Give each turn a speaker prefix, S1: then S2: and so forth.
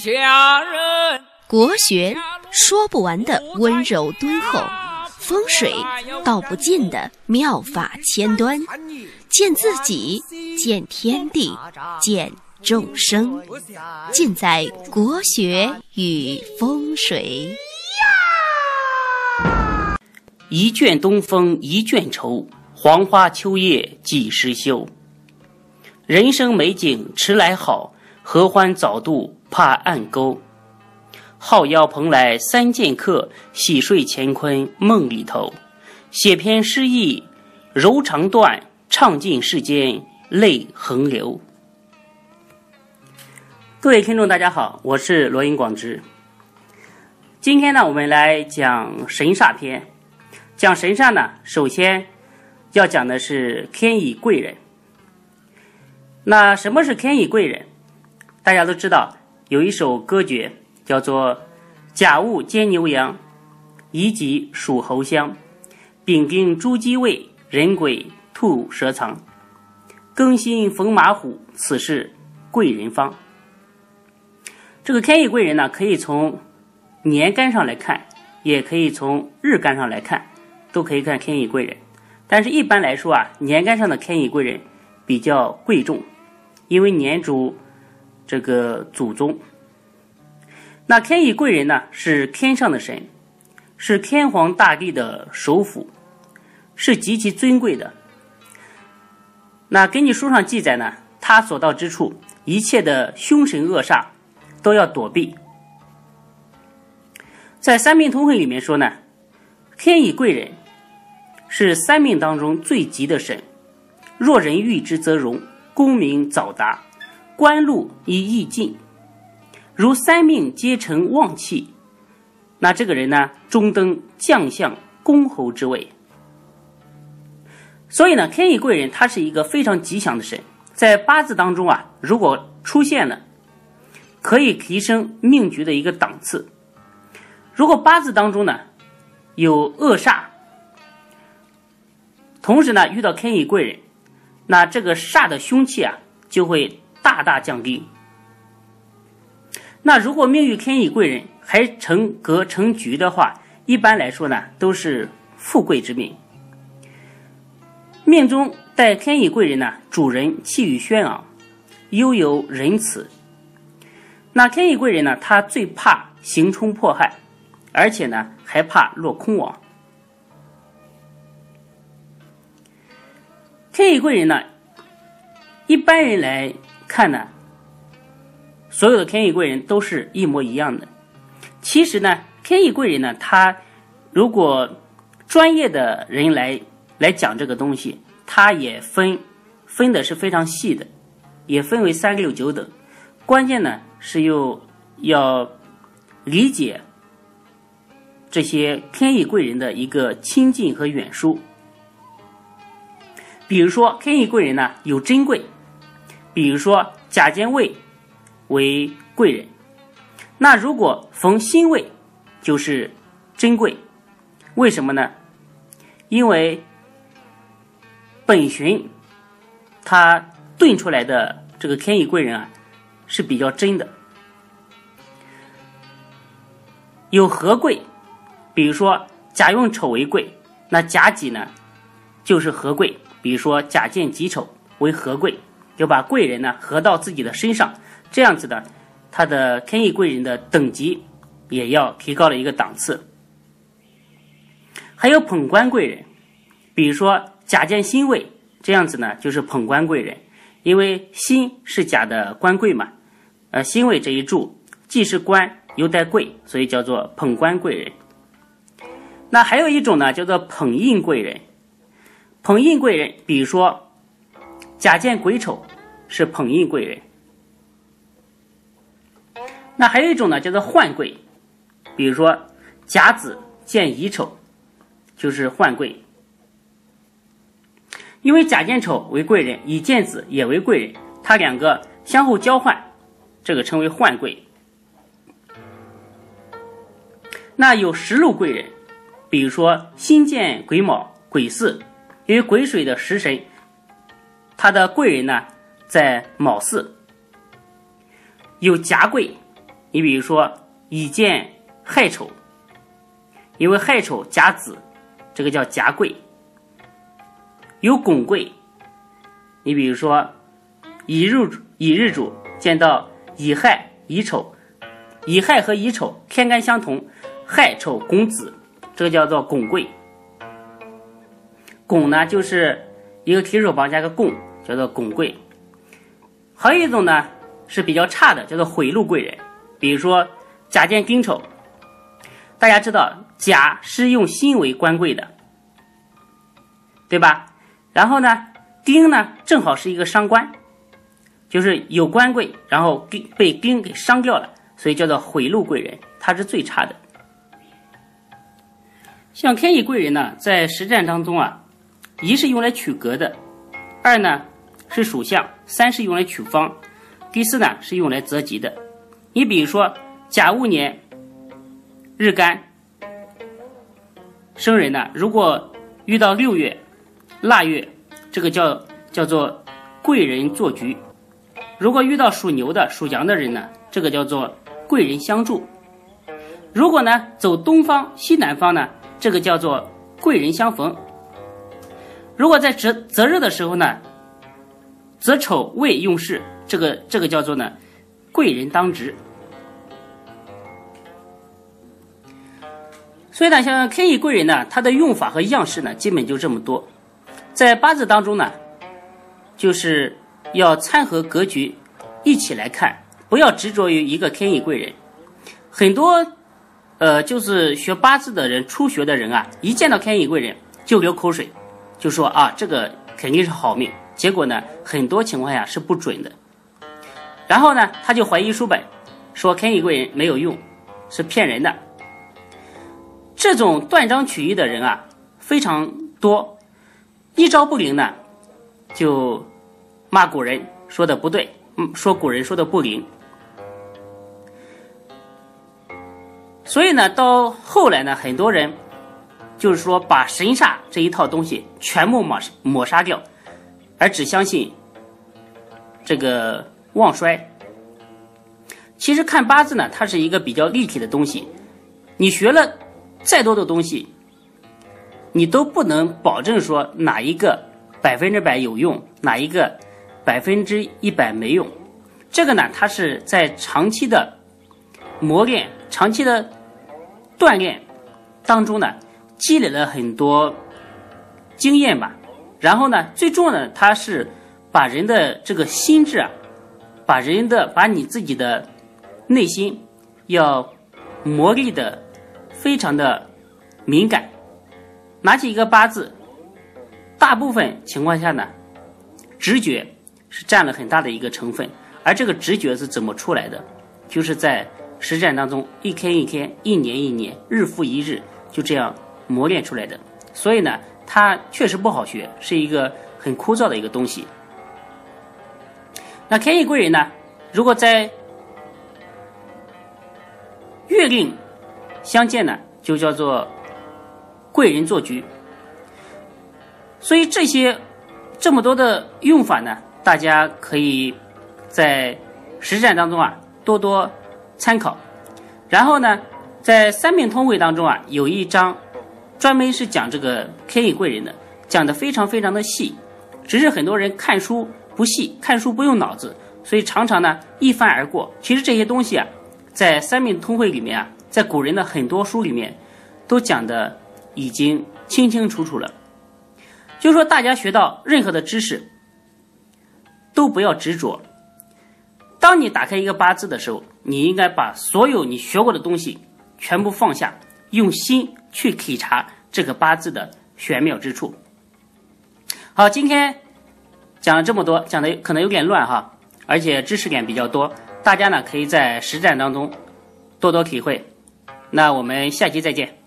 S1: 下人。
S2: 国学说不完的温柔敦厚，风水道不尽的妙法千端，见自己，见天地，见众生，尽在国学与风水。
S3: 一卷东风一卷愁，黄花秋叶几时休？人生美景迟来好，合欢早渡怕暗沟。号邀蓬莱三剑客，洗睡乾坤梦里头。写篇诗意柔肠断，唱尽世间泪横流。各位听众，大家好，我是罗云广之。今天呢，我们来讲神煞篇。讲神煞呢，首先要讲的是天乙贵人。那什么是天乙贵人？大家都知道，有一首歌诀。叫做甲戊兼牛羊，乙己属猴相，丙丁猪鸡未，壬癸兔蛇藏，庚辛逢马虎，此事贵人方。这个天乙贵人呢，可以从年干上来看，也可以从日干上来看，都可以看天乙贵人。但是一般来说啊，年干上的天乙贵人比较贵重，因为年主这个祖宗。那天乙贵人呢，是天上的神，是天皇大帝的首辅，是极其尊贵的。那根据书上记载呢，他所到之处，一切的凶神恶煞都要躲避。在《三命通会》里面说呢，天乙贵人是三命当中最吉的神，若人遇之则荣，功名早达，官禄亦易尽。如三命皆成旺气，那这个人呢，终登将相公侯之位。所以呢，天乙贵人他是一个非常吉祥的神，在八字当中啊，如果出现了，可以提升命局的一个档次。如果八字当中呢有恶煞，同时呢遇到天乙贵人，那这个煞的凶气啊就会大大降低。那如果命遇天乙贵人还成格成局的话，一般来说呢都是富贵之命。命中带天乙贵人呢，主人气宇轩昂，悠游仁慈。那天乙贵人呢，他最怕行冲迫害，而且呢还怕落空亡。天乙贵人呢，一般人来看呢。所有的天意贵人都是一模一样的。其实呢，天意贵人呢，他如果专业的人来来讲这个东西，他也分分的是非常细的，也分为三六九等。关键呢是又要理解这些天意贵人的一个亲近和远疏。比如说天意贵人呢有珍贵，比如说甲兼位。为贵人，那如果逢辛未，就是珍贵。为什么呢？因为本旬他炖出来的这个天乙贵人啊是比较真的。有合贵，比如说甲用丑为贵，那甲己呢就是合贵。比如说甲见己丑为合贵，就把贵人呢合到自己的身上。这样子的，他的天意贵人的等级也要提高了一个档次。还有捧官贵人，比如说甲见辛位，这样子呢就是捧官贵人，因为辛是甲的官贵嘛，呃辛位这一柱既是官又带贵，所以叫做捧官贵人。那还有一种呢叫做捧印贵人，捧印贵人，比如说甲见癸丑是捧印贵人。那还有一种呢，叫做换贵，比如说甲子见乙丑，就是换贵。因为甲见丑为贵人，乙见子也为贵人，它两个相互交换，这个称为换贵。那有食禄贵人，比如说辛见癸卯、癸巳，因为癸水的食神，他的贵人呢在卯巳。有甲贵。你比如说乙见亥丑，因为亥丑甲子，这个叫甲贵。有拱贵，你比如说乙日乙日主见到乙亥乙丑，乙亥和乙丑天干相同，亥丑拱子，这个叫做拱贵。拱呢就是一个提手旁加个共，叫做拱贵。还有一种呢是比较差的，叫做毁禄贵人。比如说甲见丁丑，大家知道甲是用辛为官贵的，对吧？然后呢，丁呢正好是一个伤官，就是有官贵，然后丁被丁给伤掉了，所以叫做毁禄贵人，他是最差的。像天乙贵人呢，在实战当中啊，一是用来取格的，二呢是属相，三是用来取方，第四呢是用来择吉的。你比如说甲戊年日干生人呢，如果遇到六月。腊月，这个叫叫做贵人做局。如果遇到属牛的、属羊的人呢，这个叫做贵人相助。如果呢走东方、西南方呢，这个叫做贵人相逢。如果在择择日的时候呢，择丑未用事，这个这个叫做呢贵人当值。所以呢，像天乙贵人呢，它的用法和样式呢，基本就这么多。在八字当中呢，就是要参合格局一起来看，不要执着于一个天乙贵人。很多呃，就是学八字的人、初学的人啊，一见到天乙贵人就流口水，就说啊，这个肯定是好命。结果呢，很多情况下是不准的。然后呢，他就怀疑书本，说天乙贵人没有用，是骗人的。这种断章取义的人啊，非常多。一招不灵呢，就骂古人说的不对，嗯，说古人说的不灵。所以呢，到后来呢，很多人就是说把神煞这一套东西全部抹抹杀掉，而只相信这个旺衰。其实看八字呢，它是一个比较立体的东西，你学了再多的东西。你都不能保证说哪一个百分之百有用，哪一个百分之一百没用。这个呢，它是在长期的磨练、长期的锻炼当中呢，积累了很多经验吧。然后呢，最重要的，它是把人的这个心智啊，把人的把你自己的内心要磨砺的非常的敏感。拿起一个八字，大部分情况下呢，直觉是占了很大的一个成分，而这个直觉是怎么出来的？就是在实战当中，一天一天，一年一年，日复一日，就这样磨练出来的。所以呢，它确实不好学，是一个很枯燥的一个东西。那天意贵人呢，如果在月令相见呢，就叫做。贵人做局，所以这些这么多的用法呢，大家可以在实战当中啊多多参考。然后呢，在三命通会当中啊，有一章专门是讲这个天乙贵人的，讲的非常非常的细。只是很多人看书不细，看书不用脑子，所以常常呢一翻而过。其实这些东西啊，在三命通会里面啊，在古人的很多书里面都讲的。已经清清楚楚了，就说大家学到任何的知识，都不要执着。当你打开一个八字的时候，你应该把所有你学过的东西全部放下，用心去体察这个八字的玄妙之处。好，今天讲了这么多，讲的可能有点乱哈，而且知识点比较多，大家呢可以在实战当中多多体会。那我们下期再见。